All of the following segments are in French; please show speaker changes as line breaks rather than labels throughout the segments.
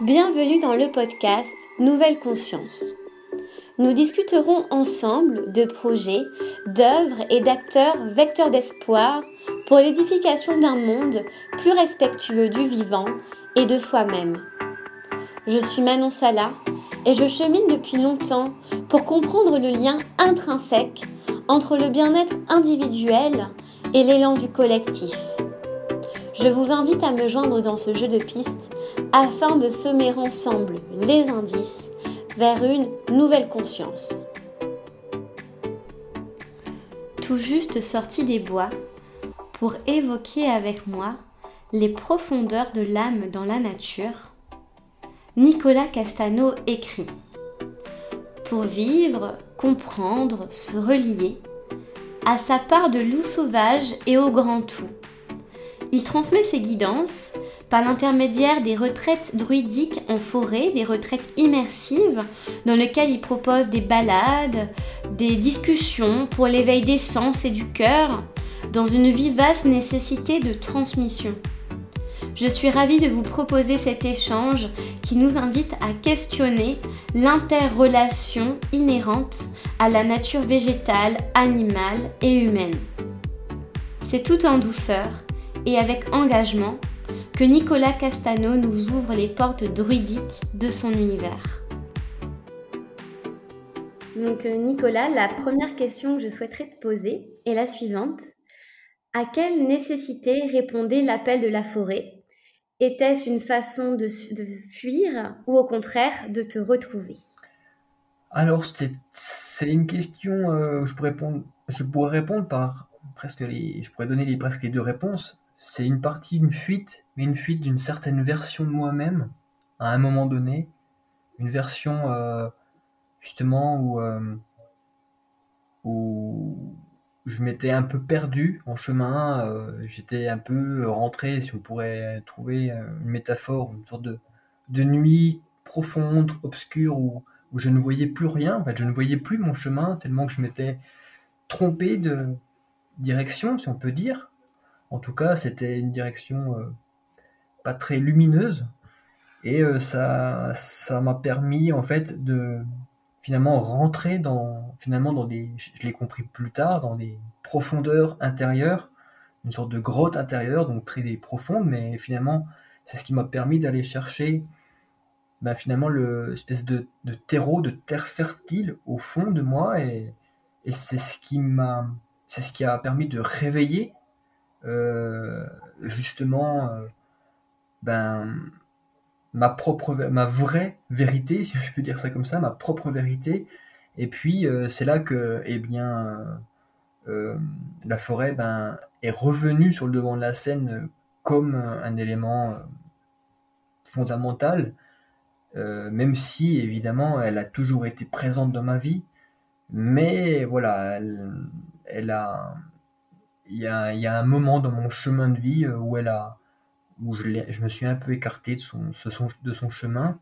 Bienvenue dans le podcast Nouvelle Conscience. Nous discuterons ensemble de projets, d'œuvres et d'acteurs vecteurs d'espoir pour l'édification d'un monde plus respectueux du vivant et de soi-même. Je suis Manon Sala et je chemine depuis longtemps pour comprendre le lien intrinsèque entre le bien-être individuel et l'élan du collectif. Je vous invite à me joindre dans ce jeu de pistes afin de semer ensemble les indices vers une nouvelle conscience. Tout juste sorti des bois pour évoquer avec moi les profondeurs de l'âme dans la nature, Nicolas Castano écrit Pour vivre, comprendre, se relier, à sa part de loup sauvage et au grand tout il transmet ses guidances par l'intermédiaire des retraites druidiques en forêt, des retraites immersives dans lesquelles il propose des balades, des discussions pour l'éveil des sens et du cœur, dans une vivace nécessité de transmission. Je suis ravie de vous proposer cet échange qui nous invite à questionner l'interrelation inhérente à la nature végétale, animale et humaine. C'est tout en douceur et avec engagement que Nicolas Castano nous ouvre les portes druidiques de son univers. Donc euh, Nicolas, la première question que je souhaiterais te poser est la suivante. À quelle nécessité répondait l'appel de la forêt? Était-ce une façon de, fuir ou au contraire de te retrouver?
Alors c'est une question, euh, je, pourrais répondre, je pourrais répondre par presque les, je pourrais donner les, presque les deux réponses c'est une partie, une fuite, mais une fuite d'une certaine version de moi-même, à un moment donné, une version euh, justement où, euh, où je m'étais un peu perdu en chemin, euh, j'étais un peu rentré, si on pourrait trouver une métaphore, une sorte de, de nuit profonde, obscure, où, où je ne voyais plus rien, en fait je ne voyais plus mon chemin, tellement que je m'étais trompé de direction, si on peut dire. En tout cas, c'était une direction euh, pas très lumineuse. Et euh, ça, ça m'a permis en fait de finalement rentrer dans finalement dans des, je l'ai compris plus tard, dans des profondeurs intérieures, une sorte de grotte intérieure, donc très profonde, mais finalement c'est ce qui m'a permis d'aller chercher ben, finalement le espèce de, terreau, de terre fertile au fond de moi, et, et c'est ce qui m'a, c'est ce qui a permis de réveiller justement euh, ben, ma propre, ma vraie vérité, si je peux dire ça comme ça, ma propre vérité. Et puis euh, c'est là que, eh bien, la forêt ben, est revenue sur le devant de la scène comme un élément fondamental, même si évidemment elle a toujours été présente dans ma vie, mais voilà, elle a, il y a, un moment dans mon chemin de vie euh, où elle a, où je, me suis un peu écarté de son, de son chemin,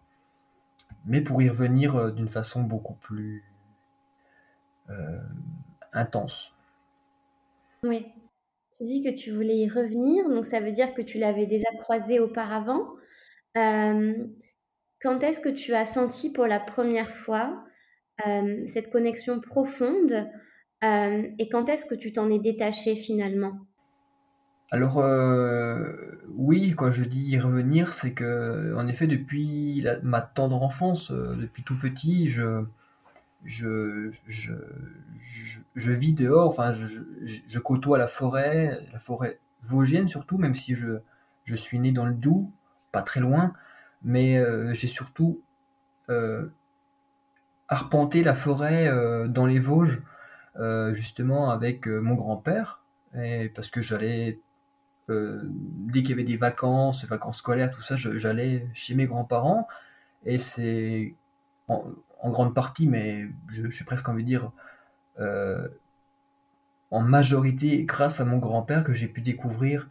mais pour y revenir euh, d'une façon beaucoup plus euh, intense.
Oui. Tu dis que tu voulais y revenir, donc ça veut dire que tu l'avais déjà croisé auparavant. quand est-ce que tu as senti pour la première fois cette connexion profonde euh, et quand est-ce que tu t'en es détaché finalement?
Alors euh, oui, quand je dis y revenir, c'est que en effet depuis ma tendre enfance, euh, depuis tout petit, je vis dehors, enfin je, côtoie la forêt, la forêt vosgienne surtout, même si je, suis né dans le Doubs, pas très loin, mais j'ai surtout arpenté la forêt dans les Vosges justement avec euh, mon grand-père, parce que j'allais euh, dès qu'il y avait des vacances, vacances scolaires, tout ça, j'allais chez mes grands-parents. Et c'est en, grande partie, mais j'ai presque envie de dire en majorité grâce à mon grand-père que j'ai pu découvrir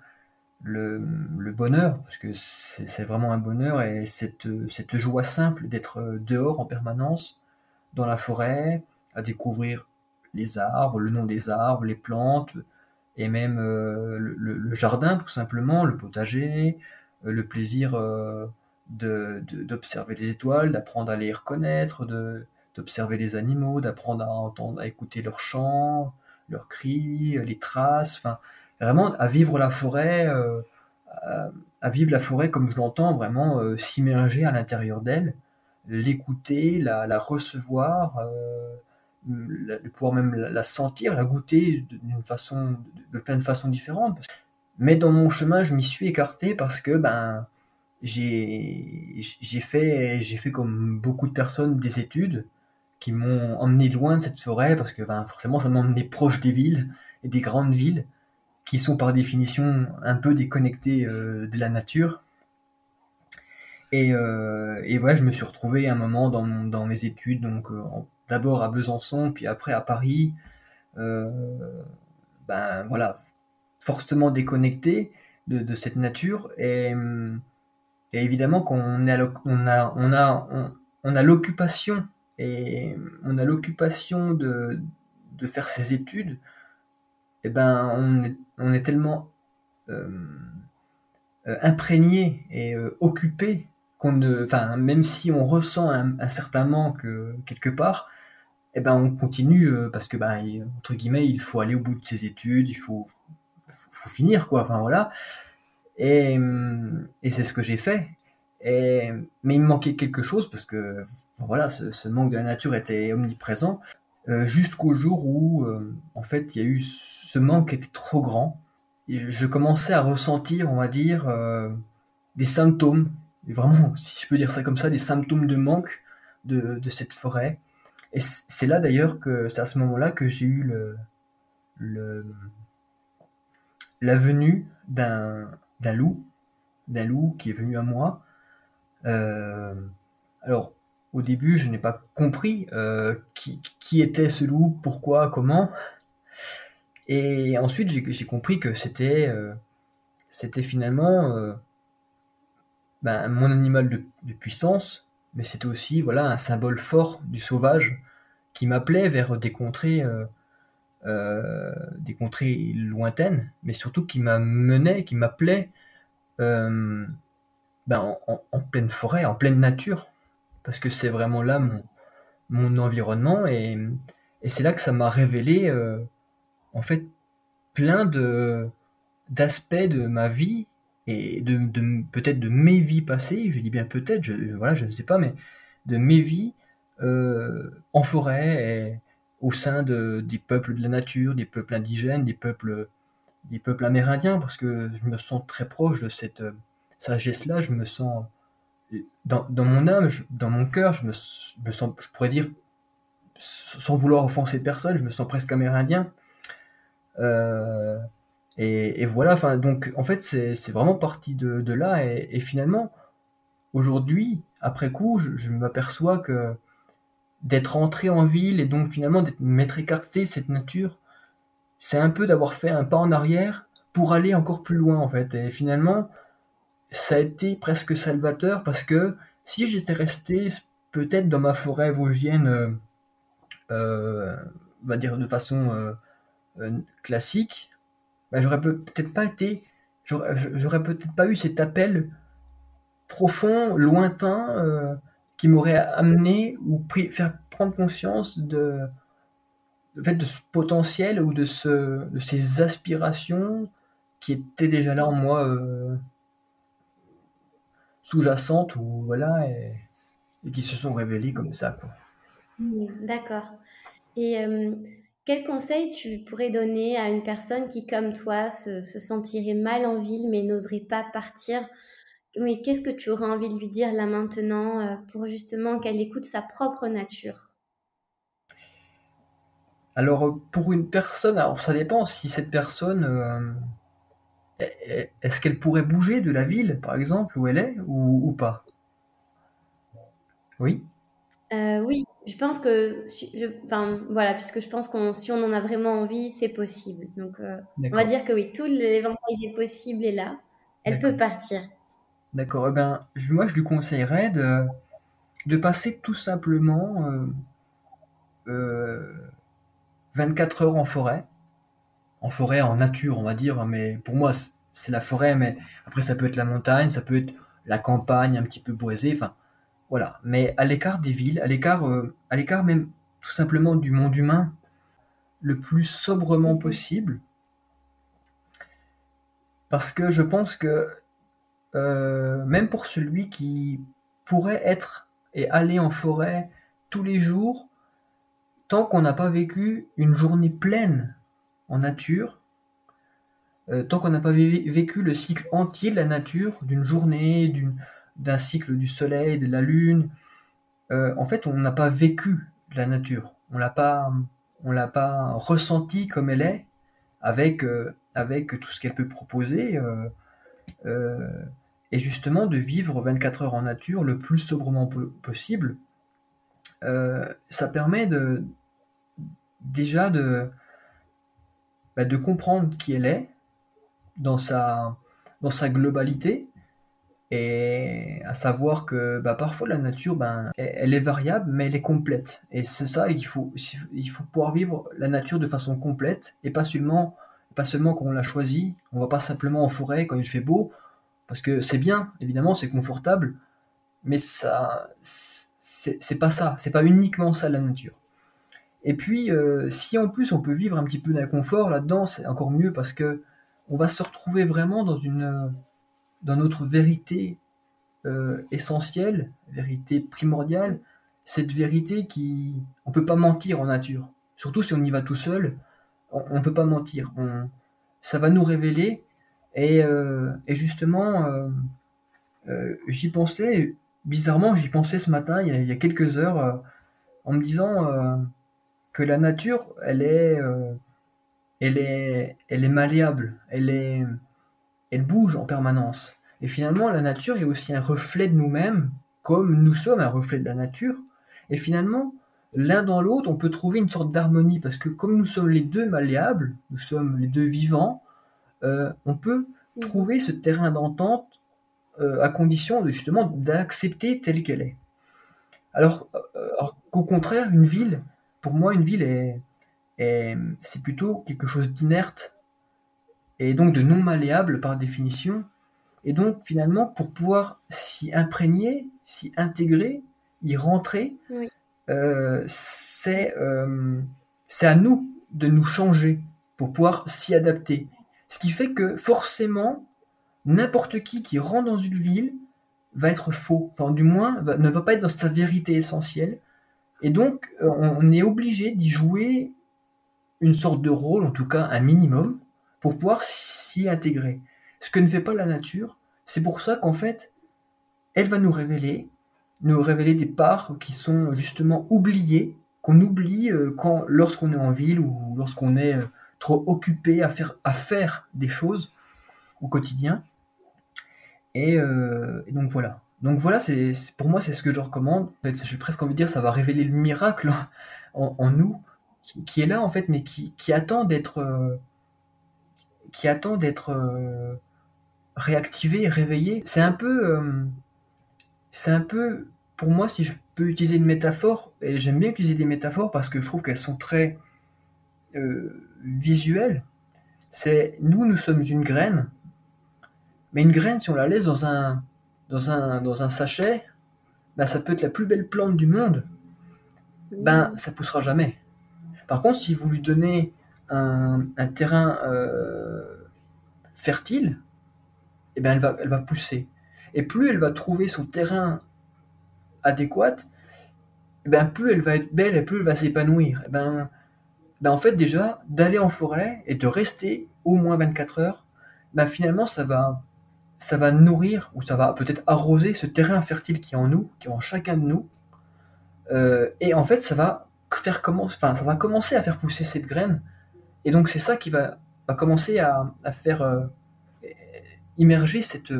le, bonheur, parce que c'est vraiment un bonheur et cette, cette joie simple d'être dehors en permanence, dans la forêt, à découvrir les arbres, le nom des arbres, les plantes, et même euh, le, jardin tout simplement, le potager, euh, le plaisir euh, d'observer les étoiles, d'apprendre à les reconnaître, d'observer les animaux, d'apprendre à entendre, à écouter leurs chants, leurs cris, les traces, enfin, vraiment à vivre la forêt, euh, à, vivre la forêt comme je l'entends, vraiment s'immerger à l'intérieur d'elle, l'écouter, la, recevoir, euh, pouvoir même la, sentir, la goûter d'une façon, de plein de façons différentes. Mais dans mon chemin, je m'y suis écarté parce que ben j'ai fait j'ai fait comme beaucoup de personnes des études qui m'ont emmené loin de cette forêt parce que ben, forcément ça m'a emmené proche des villes et des grandes villes qui sont par définition un peu déconnectées euh, de la nature. Et, euh, et voilà, je me suis retrouvé un moment dans, dans mes études, donc euh, d'abord à Besançon, puis après à Paris. ben voilà, fortement déconnecté de, cette nature. Et, évidemment, qu'on on a, on a, on a, on a l'occupation et on a l'occupation de, de faire ses études, et eh ben on est, tellement euh, euh, imprégné et euh, occupé ne, même si on ressent un, certain manque quelque part, eh ben on continue parce que ben entre guillemets il faut aller au bout de ses études, il faut, finir quoi, enfin voilà. Et, et c'est ce que j'ai fait. Mais il me manquait quelque chose parce que voilà, ce, manque de la nature était omniprésent euh, jusqu'au jour où, euh, en fait, il y a eu ce manque était trop grand. Je commençais à ressentir, on va dire, euh, des symptômes, vraiment, si je peux dire ça comme ça, des symptômes de manque de, de cette forêt. Et c'est là d'ailleurs que c'est à ce moment-là que j'ai eu le, le la venue d'un d'un loup, d'un loup qui est venu à moi. alors au début, je n'ai pas compris euh, qui, qui, était ce loup, pourquoi, comment. Et ensuite, j'ai compris que c'était euh, c'était finalement euh, ben, mon animal de puissance, mais c'était aussi voilà un symbole fort du sauvage qui m'appelait vers des contrées des contrées lointaines, mais surtout qui m'amenait, qui m'appelait ben, en, en, pleine forêt, en pleine nature. Parce que c'est vraiment là mon, mon environnement et, et c'est là que ça m'a révélé euh, en fait plein de d'aspects de ma vie et de, peut-être de mes vies passées, je dis bien peut-être, je, voilà, je ne sais pas, mais de mes vies euh, en forêt au sein de, des peuples de la nature, des peuples indigènes, des peuples, des peuples amérindiens, parce que je me sens très proche de cette euh, sagesse-là, je me sens dans, mon âme, dans mon cœur, je me, sens, je pourrais dire, sans vouloir offenser personne, je me sens presque amérindien. Euh, et, voilà, enfin, donc en fait, c'est vraiment parti de, là. Et, finalement, aujourd'hui, après coup, je, m'aperçois que d'être entré en ville et donc finalement d'être m'être écarté cette nature, c'est un peu d'avoir fait un pas en arrière pour aller encore plus loin en fait. Et finalement, ça a été presque salvateur parce que si j'étais resté peut-être dans ma forêt vosgienne, euh, euh, on va dire de façon euh, classique, bah, j'aurais peut-être pas été, j'aurais peut-être pas eu cet appel profond, lointain, qui m'aurait amené ou faire prendre conscience de, fait, de ce potentiel ou de, ce, de ces aspirations qui étaient déjà là en moi sous-jacentes ou voilà et, qui se sont révélées comme ça.
D'accord. Et euh, quel conseil tu pourrais donner à une personne qui, comme toi, se, sentirait mal en ville mais n'oserait pas partir? Mais qu'est-ce que tu aurais envie de lui dire là maintenant euh, pour justement qu'elle écoute sa propre nature?
Alors pour une personne, alors ça dépend si cette personne euh, est-ce qu'elle pourrait bouger de la ville, par exemple, où elle est, ou, pas? Oui.
Euh, Oui, je pense que, enfin, voilà, puisque je pense que si on en a vraiment envie, c'est possible. Donc, euh, on va dire que oui, tout l'éventail des possibles est là. Elle peut partir.
D'accord. Eh ben, moi, je lui conseillerais de, de passer tout simplement 24 euh, heures en forêt en forêt, en nature, on va dire, mais pour moi, c'est la forêt, mais après, ça peut être la montagne, ça peut être la campagne un petit peu boisée, enfin voilà. Mais à l'écart des villes, à l'écart, à l'écart même tout simplement du monde humain, le plus sobrement possible, parce que je pense que même pour celui qui pourrait être et aller en forêt tous les jours, tant qu'on n'a pas vécu une journée pleine en nature, euh, tant qu'on n'a pas vécu le cycle entier de la nature, d'une journée, d'un cycle du soleil, de la lune, euh, en fait, on n'a pas vécu la nature. On l'a pas, on l'a pas ressenti comme elle est, avec euh, avec tout ce qu'elle peut proposer, et justement de vivre 24 heures en nature le plus sobrement possible. ça permet de déjà de bah, de comprendre qui elle est, dans sa, dans sa globalité, et à savoir que bah, parfois la nature, ben, elle est variable, mais elle est complète. Et c'est ça, il faut, il faut pouvoir vivre la nature de façon complète, et pas seulement, pas seulement quand on l'a choisi, on va pas simplement en forêt quand il fait beau, parce que c'est bien, évidemment, c'est confortable, mais ça, c'est pas ça, c'est pas uniquement ça la nature. Et puis, euh, si en plus on peut vivre un petit peu d'inconfort là-dedans, c'est encore mieux parce que on va se retrouver vraiment dans une dans notre vérité euh, essentielle, vérité primordiale, cette vérité qui on peut pas mentir en nature. Surtout si on y va tout seul, on, ne peut pas mentir. On, ça va nous révéler et, euh, et justement euh, j'y pensais bizarrement, j'y pensais ce matin, il y a, il y a quelques heures, en me disant que la nature, elle est elle est, elle est malléable, elle, est, elle bouge en permanence. Et finalement, la nature est aussi un reflet de nous-mêmes, comme nous sommes un reflet de la nature. Et finalement, l'un dans l'autre, on peut trouver une sorte d'harmonie, parce que comme nous sommes les deux malléables, nous sommes les deux vivants, euh, on peut trouver ce terrain d'entente euh, à condition de, justement d'accepter telle qu'elle est. Alors, euh, alors qu'au contraire, une ville, pour moi, une ville est, c'est plutôt quelque chose d'inerte et donc de non malléable par définition. Et donc finalement, pour pouvoir s'y imprégner, s'y intégrer, y rentrer, euh, c'est euh, c'est à nous de nous changer pour pouvoir s'y adapter. Ce qui fait que forcément, n'importe qui qui rentre dans une ville va être faux, enfin du moins ne va pas être dans sa vérité essentielle. Et donc euh, on est obligé d'y jouer une sorte de rôle, en tout cas un minimum, pour pouvoir s'y intégrer. Ce que ne fait pas la nature, c'est pour ça qu'en fait, elle va nous révéler, nous révéler des parts qui sont justement oubliées, qu'on oublie euh, quand, lorsqu'on est en ville ou lorsqu'on est euh, trop occupé à faire, à faire des choses au quotidien. Et, euh, donc voilà. Donc voilà, c'est pour moi c'est ce que je recommande. En fait, j'ai presque envie de dire, ça va révéler le miracle en nous qui, est là en fait, mais qui, qui attend d'être qui attend d'être euh, réactivé, réveillé. C'est un peu euh, c'est un peu pour moi si je peux utiliser une métaphore et j'aime bien utiliser des métaphores parce que je trouve qu'elles sont très visuelles. C'est nous nous sommes une graine, mais une graine si on la laisse dans un dans un dans un sachet, ben, ça peut être la plus belle plante du monde, ben ça poussera jamais. Par contre, si vous lui donnez un, terrain euh, fertile, eh bien, elle, va, elle va pousser. Et plus elle va trouver son terrain adéquat, eh bien, plus elle va être belle et plus elle va s'épanouir. Eh ben, ben, en fait, déjà, d'aller en forêt et de rester au moins 24 heures, ben, finalement, ça va, ça va nourrir ou ça va peut-être arroser ce terrain fertile qui est en nous, qui est en chacun de nous. Euh, et en fait, ça va faire commencer, ça va commencer à faire pousser cette graine. Et donc, c'est ça qui va, va commencer à, à faire euh, immerger cette,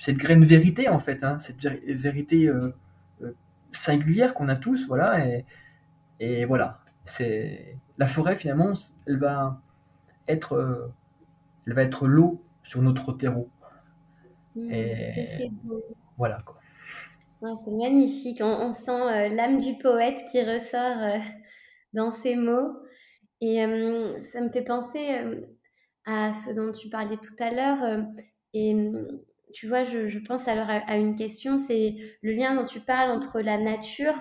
cette graine vérité, en fait, hein, cette vérité euh, euh, singulière qu'on a tous, voilà. Et, et voilà, c'est la forêt finalement, elle va être, elle va être l'eau sur notre terreau.
Mmh, et
voilà quoi
c'est magnifique. On, sent euh, l'âme du poète qui ressort euh, dans ces mots. Et ça me fait penser à ce dont tu parlais tout à l'heure. et tu vois, je, pense alors à, une question, c'est le lien dont tu parles entre la nature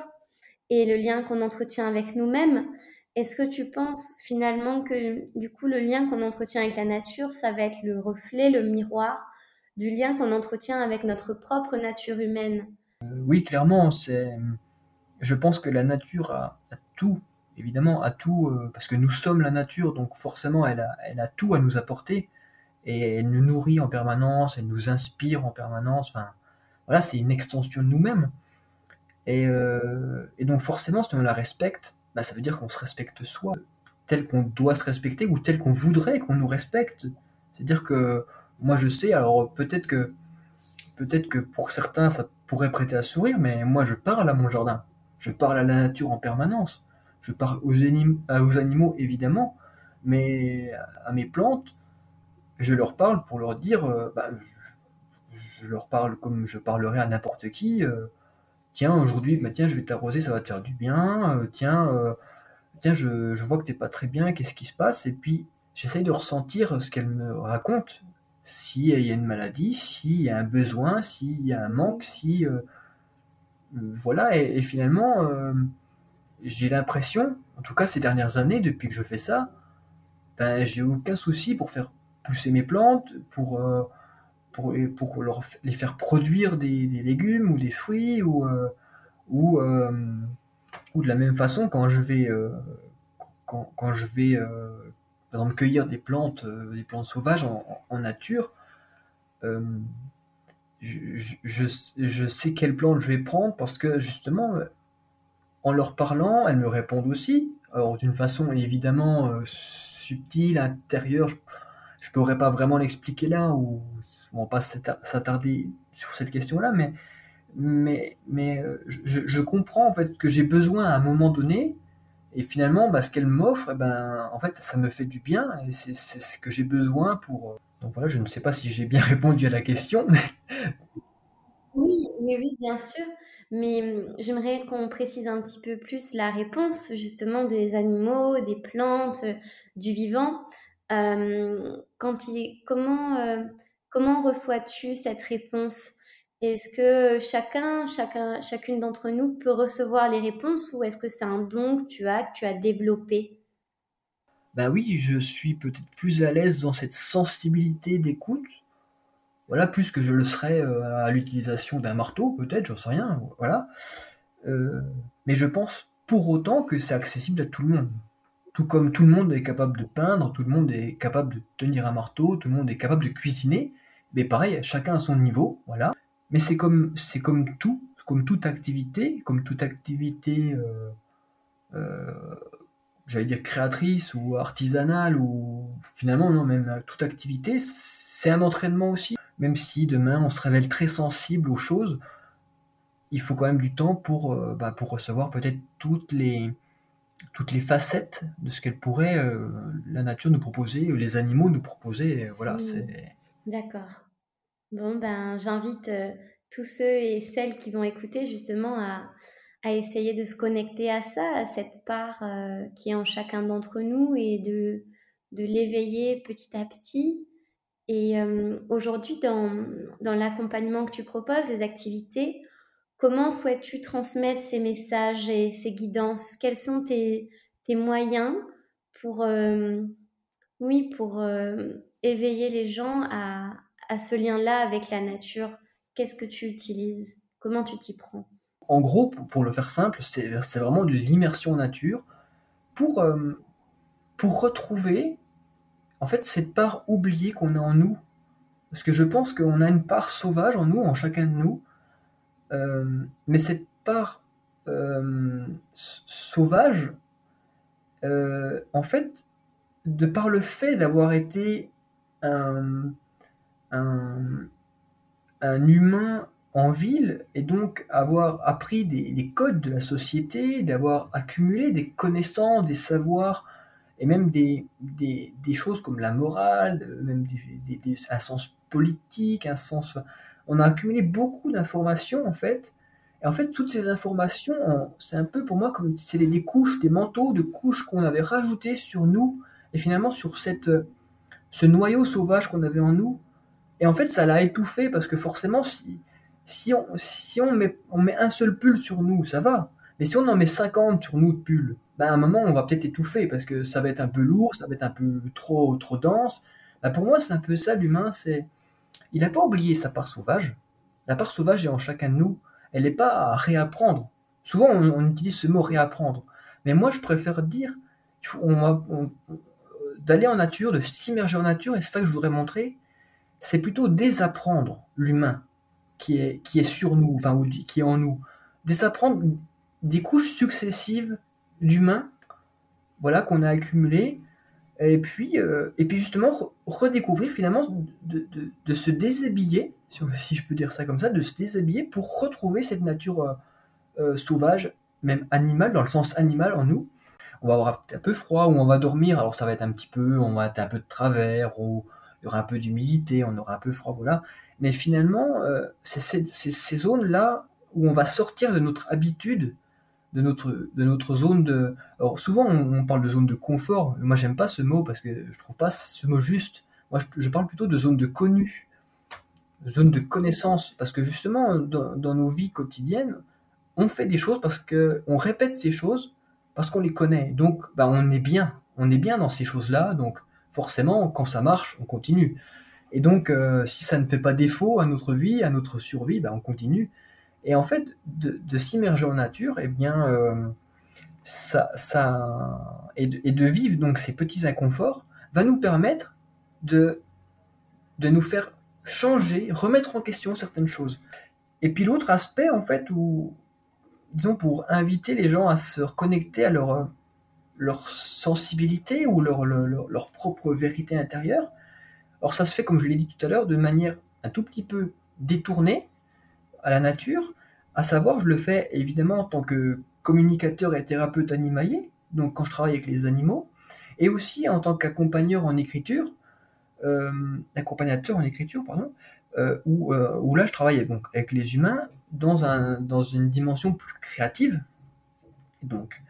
et le lien qu'on entretient avec nous-mêmes. Est-ce que tu penses finalement que du coup le lien qu'on entretient avec la nature, ça va être le reflet, le miroir du lien qu'on entretient avec notre propre nature humaine?
Euh, Oui, clairement, c'est. Je pense que la nature a, tout, évidemment, a tout, euh, parce que nous sommes la nature, donc forcément, elle a, elle a tout à nous apporter et elle nous nourrit en permanence, elle nous inspire en permanence. Enfin, voilà, c'est une extension de nous-mêmes. Et, euh, et, donc forcément, si on la respecte, bah, ça veut dire qu'on se respecte soi, tel qu'on doit se respecter ou tel qu'on voudrait qu'on nous respecte. C'est-à-dire que moi je sais, alors peut-être que peut-être que pour certains ça pourrait prêter à sourire, mais moi je parle à mon jardin, je parle à la nature en permanence, je parle aux, aux animaux évidemment, mais à mes plantes, je leur parle pour leur dire, euh, bah, je, leur parle comme je parlerais à n'importe qui. Euh, tiens, aujourd'hui, bah, tiens, je vais t'arroser, ça va te faire du bien. Euh, tiens, tiens, je, vois que t'es pas très bien, qu'est-ce qui se passe? Et puis, j'essaye de ressentir ce qu'elle me raconte. S'il y a une maladie, s'il y a un besoin, s'il y a un manque, si... voilà, et finalement, j'ai l'impression, en tout cas ces dernières années, depuis que je fais ça, ben, j'ai aucun souci pour faire pousser mes plantes, pour, euh, pour, pour les faire produire des, légumes ou des fruits, ou, euh, ou, euh, ou de la même façon, quand je vais, quand, quand, je vais par exemple, cueillir des plantes, des plantes sauvages en, nature, je, je, sais quelle plante je vais prendre parce que justement, en leur parlant, elles me répondent aussi. Alors d'une façon évidemment subtile, intérieure, je pourrais pas vraiment l'expliquer là, ou on va pas s'attarder sur cette question-là, mais, euh, je, comprends en fait que j'ai besoin à un moment donné, et finalement, bah, ce qu'elle m'offre, eh ben, en fait, ça me fait du bien, et c'est ce que j'ai besoin pour. Euh, donc voilà, je ne sais pas si j'ai bien répondu à la question.
Oui, oui, oui, bien sûr. Mais hum, j'aimerais qu'on précise un petit peu plus la réponse justement des animaux, des plantes, du vivant. Euh, quand il, comment, euh, comment reçois-tu cette réponse? Est-ce que chacun, chacun, chacune d'entre nous peut recevoir les réponses ou est-ce que c'est un don que tu as, que tu as développé?
Ben oui, je suis peut-être plus à l'aise dans cette sensibilité d'écoute. Voilà, plus que je le serais euh, à l'utilisation d'un marteau, peut-être, j'en sais rien. Voilà. mais je pense pour autant que c'est accessible à tout le monde. Tout comme tout le monde est capable de peindre, tout le monde est capable de tenir un marteau, tout le monde est capable de cuisiner, mais pareil, chacun à son niveau, voilà. Mais c'est comme, tout, comme toute activité, comme toute activité, euh, euh, j'allais dire créatrice ou artisanale, ou finalement, non, même toute activité, c'est un entraînement aussi. Même si demain on se révèle très sensible aux choses, il faut quand même du temps pour, euh, bah, pour recevoir peut-être toutes les, toutes les facettes de ce qu'elle pourrait euh, la nature nous proposer, les animaux nous proposer. Voilà, mmh. c'est.
D'accord. Bon, ben, j'invite euh, tous ceux et celles qui vont écouter justement à, à, essayer de se connecter à ça, à cette part euh, qui est en chacun d'entre nous et de, de l'éveiller petit à petit. Et aujourd'hui, dans, dans l'accompagnement que tu proposes, les activités, Comment souhaites-tu transmettre ces messages et ces guidances? Quels sont tes, moyens pour, euh, oui, pour euh, éveiller les gens à, ce lien-là avec la nature? Qu'est-ce que tu utilises? Comment tu t'y prends?
En gros, pour, le faire simple, c'est vraiment de l'immersion nature pour, euh, pour retrouver en fait cette part oubliée qu'on a en nous. Parce que je pense qu'on a une part sauvage en nous, en chacun de nous, euh, mais cette part euh, sauvage, euh, en fait, de par le fait d'avoir été un, un, humain en ville et donc avoir appris des, codes de la société, d'avoir accumulé des connaissances, des savoirs et même des, des, des choses comme la morale, même un sens politique, un sens on a accumulé beaucoup d'informations en fait. Et en fait, toutes ces informations, c'est un peu pour moi comme c'est des, couches, des manteaux de couches qu'on avait rajoutés sur nous et finalement sur cette, ce noyau sauvage qu'on avait en nous. Et en fait, ça l'a étouffé parce que forcément, si, si, on, si on, met, on met un seul pull sur nous, ça va. Mais si on en met 50 sur nous de pull, ben à un moment, on va peut-être étouffer parce que ça va être un peu lourd, ça va être un peu trop, trop dense. Ben pour moi, c'est un peu ça, l'humain. c'est Il n'a pas oublié sa part sauvage. La part sauvage est en chacun de nous. Elle n'est pas à réapprendre. Souvent, on, utilise ce mot réapprendre. Mais moi, je préfère dire d'aller en nature, de s'immerger en nature, et c'est ça que je voudrais montrer, c'est plutôt désapprendre l'humain qui est, qui est sur nous, enfin, qui est en nous. Désapprendre des couches successives d'humains voilà, qu'on a accumulées, et puis, euh, et puis justement redécouvrir finalement de, de, se déshabiller, si, je peux dire ça comme ça, de se déshabiller pour retrouver cette nature euh, euh, sauvage, même animale, dans le sens animal en nous. On va avoir un peu froid ou on va dormir, alors ça va être un petit peu, on va être un peu de travers, ou il y aura un peu d'humidité, on aura un peu froid, voilà. Mais finalement, c'est ces zones-là où on va sortir de notre habitude, de notre, de notre zone de... Souvent on, parle de zone de confort, moi j'aime pas ce mot parce que je trouve pas ce mot juste. Moi je, parle plutôt de zone de connu, zone de connaissance, parce que justement dans, nos vies quotidiennes, on fait des choses parce que on répète ces choses parce qu'on les connaît. Donc bah, on est bien, on est bien dans ces choses-là, donc forcément quand ça marche, on continue. Et donc, euh, si ça ne fait pas défaut à notre vie, à notre survie, ben, on continue. Et en fait, de, s'immerger en nature, eh bien, euh, ça, ça et, de, vivre donc ces petits inconforts va nous permettre de, de nous faire changer, remettre en question certaines choses. Et puis l'autre aspect, en fait, où, disons, pour inviter les gens à se reconnecter à leur, leur sensibilité ou leur, leur, leur propre vérité intérieure, Or ça se fait, comme je l'ai dit tout à l'heure, de manière un tout petit peu détournée à la nature, à savoir, je le fais évidemment en tant que communicateur et thérapeute animalier, donc quand je travaille avec les animaux, et aussi en tant qu'accompagneur en écriture, euh, accompagnateur en écriture, pardon, euh, où, euh, où, là je travaille donc, avec les humains dans, un, dans une dimension plus créative. Donc,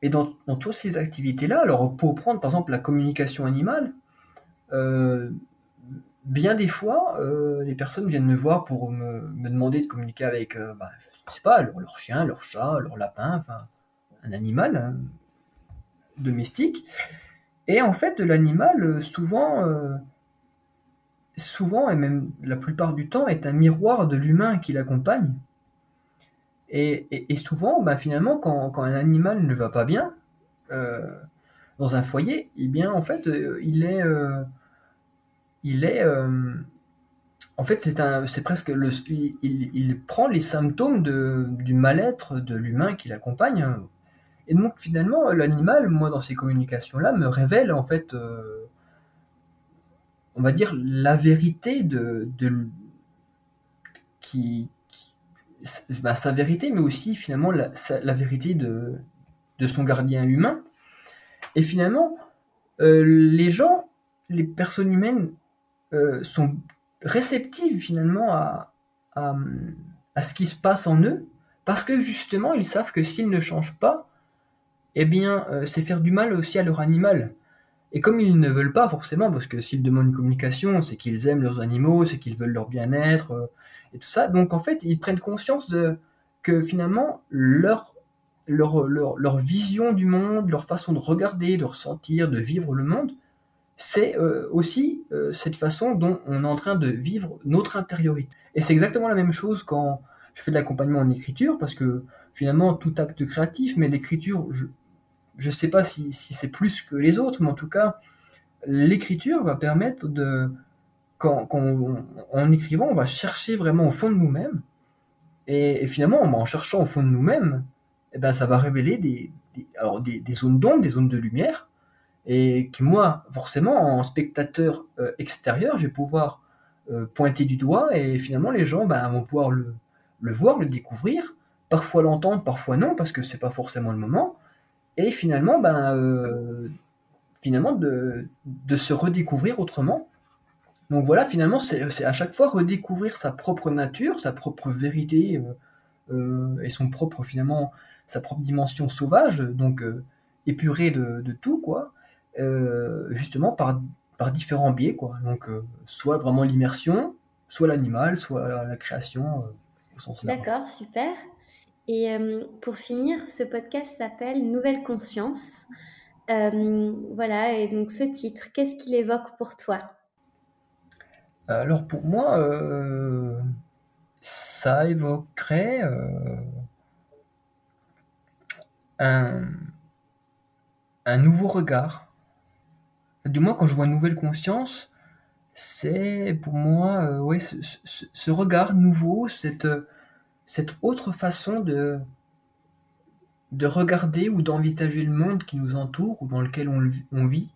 et dans, dans toutes ces activités-là, alors pour prendre par exemple la communication animale, bien des fois, euh, les personnes viennent me voir pour me, demander de communiquer avec, euh, bah, je sais pas, leur, chien, leur chat, leur lapin, enfin, un animal hein, domestique. Et en fait, l'animal, souvent, souvent, et même la plupart du temps, est un miroir de l'humain qui l'accompagne. Et, souvent, bah, finalement, quand, un animal ne va pas bien, dans un foyer, eh bien, en fait, il est il est euh, en fait, c'est un, c'est presque le, il, prend les symptômes de, du mal-être de l'humain qui l'accompagne. Et donc, finalement, l'animal, moi, dans ces communications-là, me révèle, en fait, euh, on va dire, la vérité de, de qui, bah, sa vérité, mais aussi, finalement, la, la vérité de, de son gardien humain. Et finalement, euh, les gens, les personnes humaines euh, sont réceptives finalement à, à, ce qui se passe en eux, parce que justement ils savent que s'ils ne changent pas, eh bien euh, c'est faire du mal aussi à leur animal. Et comme ils ne veulent pas forcément, parce que s'ils demandent une communication, c'est qu'ils aiment leurs animaux, c'est qu'ils veulent leur bien-être, euh, et tout ça. Donc en fait, ils prennent conscience de, que finalement, leur, leur, leur, leur, vision du monde, leur façon de regarder, de ressentir, de vivre le monde, c'est euh, aussi euh, cette façon dont on est en train de vivre notre intériorité. Et c'est exactement la même chose quand je fais de l'accompagnement en écriture, parce que finalement, tout acte créatif, mais l'écriture, je ne sais pas si, c'est plus que les autres, mais en tout cas, l'écriture va permettre de, quand, en écrivant, on va chercher vraiment au fond de nous-mêmes, et, finalement, en cherchant au fond de nous-mêmes, eh ben, ça va révéler des, des zones d'ombre, des zones de lumière, et que moi, forcément, en spectateur euh, extérieur, je vais pouvoir euh, pointer du doigt et finalement les gens ben, vont pouvoir le, voir, le découvrir, parfois l'entendre, parfois non, parce que c'est pas forcément le moment, et finalement, ben, euh, finalement de, de, se redécouvrir autrement. Donc voilà, finalement, c'est à chaque fois redécouvrir sa propre nature, sa propre vérité et son propre, finalement, sa propre dimension sauvage, donc épurée de, de tout, quoi. Euh, justement par, par différents biais, quoi. Donc, soit vraiment l'immersion, soit l'animal, soit la, création au sens
large. D'accord, super. Et pour finir, ce podcast s'appelle Nouvelle Conscience. voilà, et donc ce titre, qu'est-ce qu'il évoque pour toi?
Alors pour moi, ça évoquerait un, un nouveau regard. Du moins, quand je vois nouvelle conscience, c'est pour moi euh, ouais, ce, regard nouveau, cette, cette autre façon de, de regarder ou d'envisager le monde qui nous entoure ou dans lequel on, on vit.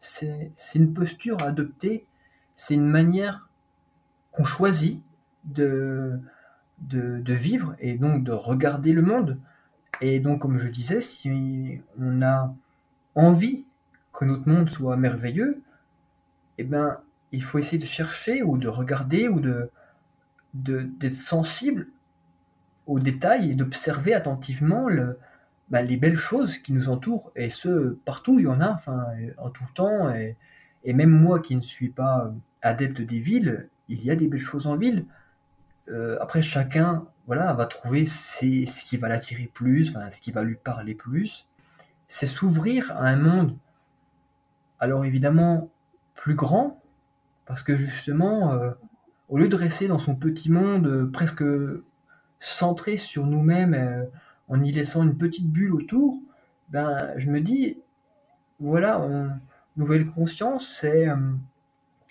C'est une posture à adopter, c'est une manière qu'on choisit de, de, de, vivre et donc de regarder le monde. Et donc, comme je disais, si on a envie que notre monde soit merveilleux, eh ben, il faut essayer de chercher ou de regarder ou de d'être sensible aux détails et d'observer attentivement bah, les belles choses qui nous entourent. Et ce, partout, il y en a, enfin, en tout temps. Et, même moi qui ne suis pas adepte des villes, il y a des belles choses en ville. Euh, après, chacun voilà, va trouver ce qui va l'attirer plus, ce qui va lui parler plus. C'est s'ouvrir à un monde, alors évidemment, plus grand, parce que justement, euh, au lieu de rester dans son petit monde euh, presque centré sur nous-mêmes, euh, en y laissant une petite bulle autour, ben, je me dis, voilà, nouvelle conscience, c'est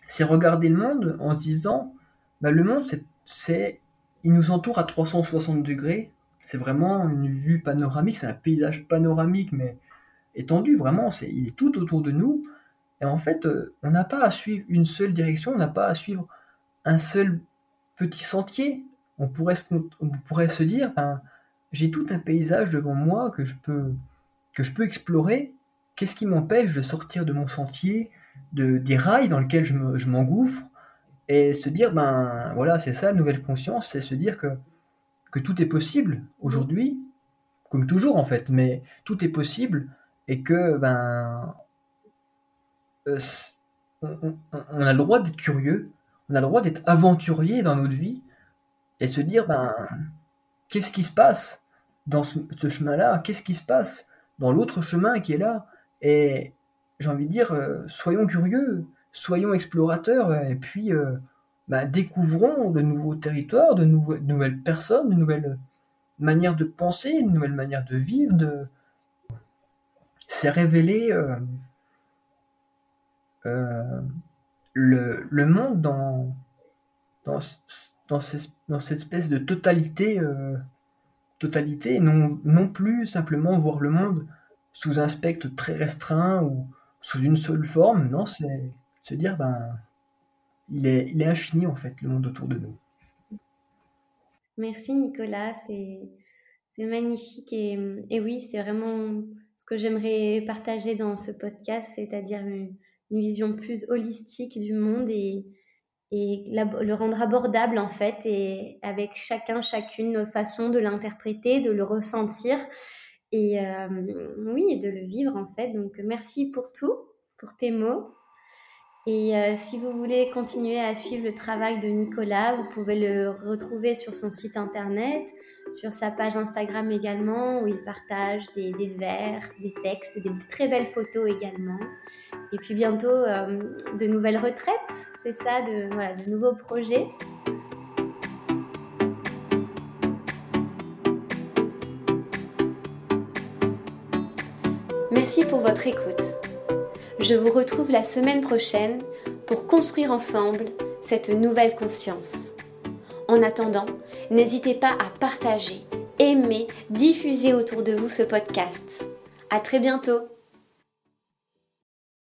c'est regarder le monde en se disant, ben, le monde, c'est il nous entoure à 360 degrés. C'est vraiment une vue panoramique, c'est un paysage panoramique, mais étendu, vraiment, c'est, il est tout autour de nous. Et en fait, euh, on n'a pas à suivre une seule direction, on n'a pas à suivre un seul petit sentier. On pourrait se, dire, ben, j'ai tout un paysage devant moi que je peux, que je peux explorer. Qu'est-ce qui m'empêche de sortir de mon sentier, de, des rails dans lesquels je m'engouffre et se dire, ben voilà, c'est ça, nouvelle conscience, c'est se dire que, que tout est possible aujourd'hui, comme toujours en fait, mais tout est possible et que ben on, a le droit d'être curieux, on a le droit d'être aventurier dans notre vie et se dire ben qu'est-ce qui se passe dans ce, chemin-là, qu'est-ce qui se passe dans l'autre chemin qui est là? Et j'ai envie de dire euh, soyons curieux, soyons explorateurs et puis euh, bah, découvrons de nouveaux territoires, de, nouvelles personnes, de nouvelles manières de penser, une nouvelle manière de vivre. De... C'est révéler euh, euh, le, monde dans, dans, dans, cette espèce de totalité, totalité non, non plus simplement voir le monde sous un spectre très restreint ou sous une seule forme, non, c'est se dire, ben, il est, il est infini en fait, le monde autour de nous.
Merci Nicolas, c'est magnifique et, et oui, c'est vraiment ce que j'aimerais partager dans ce podcast, c'est-à-dire vision plus holistique du monde et, et le rendre abordable en fait et avec chacun, chacune nos façons de l'interpréter, de le ressentir et euh, oui, de le vivre en fait. Donc merci pour tout, pour tes mots et euh, si vous voulez continuer à suivre le travail de Nicolas, vous pouvez le retrouver sur son site internet, sur sa page Instagram également, où il partage des, vers, des textes, des très belles photos également. Et puis bientôt, euh, de nouvelles retraites, c'est ça, de, nouveaux projets. Merci pour votre écoute. Je vous retrouve la semaine prochaine pour construire ensemble cette nouvelle conscience. En attendant, n'hésitez pas à partager, aimer, diffuser autour de vous ce podcast. À très bientôt!